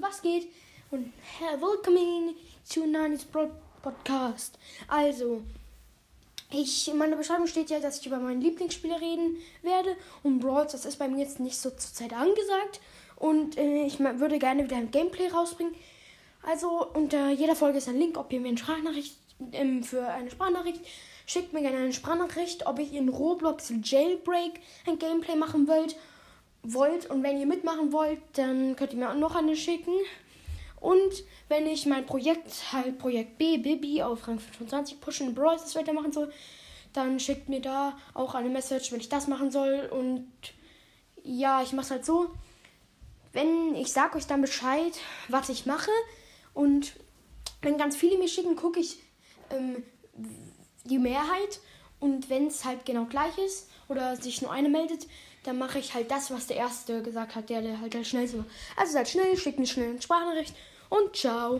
was geht? Und welcome to Nanis Podcast. Also, ich, in meiner Beschreibung steht ja, dass ich über meine Lieblingsspiele reden werde. Und Brawls, das ist bei mir jetzt nicht so zur Zeit angesagt. Und äh, ich würde gerne wieder ein Gameplay rausbringen. Also, unter jeder Folge ist ein Link, ob ihr mir eine Sprachnachricht ähm, für eine Sprachnachricht schickt mir gerne eine Sprachnachricht, ob ich in Roblox Jailbreak ein Gameplay machen wollt wollt und wenn ihr mitmachen wollt, dann könnt ihr mir auch noch eine schicken. Und wenn ich mein Projekt, halt Projekt B, Bibi auf Rang 25 pushen Brawl das weitermachen soll, dann schickt mir da auch eine Message, wenn ich das machen soll. Und ja, ich mache es halt so. Wenn ich sage euch dann Bescheid, was ich mache. Und wenn ganz viele mir schicken, gucke ich ähm, die Mehrheit. Und wenn es halt genau gleich ist oder sich nur eine meldet, dann mache ich halt das, was der Erste gesagt hat, der, der halt der schnellste war. Also seid schnell, schickt mir schnell eine Sprachnachricht und ciao.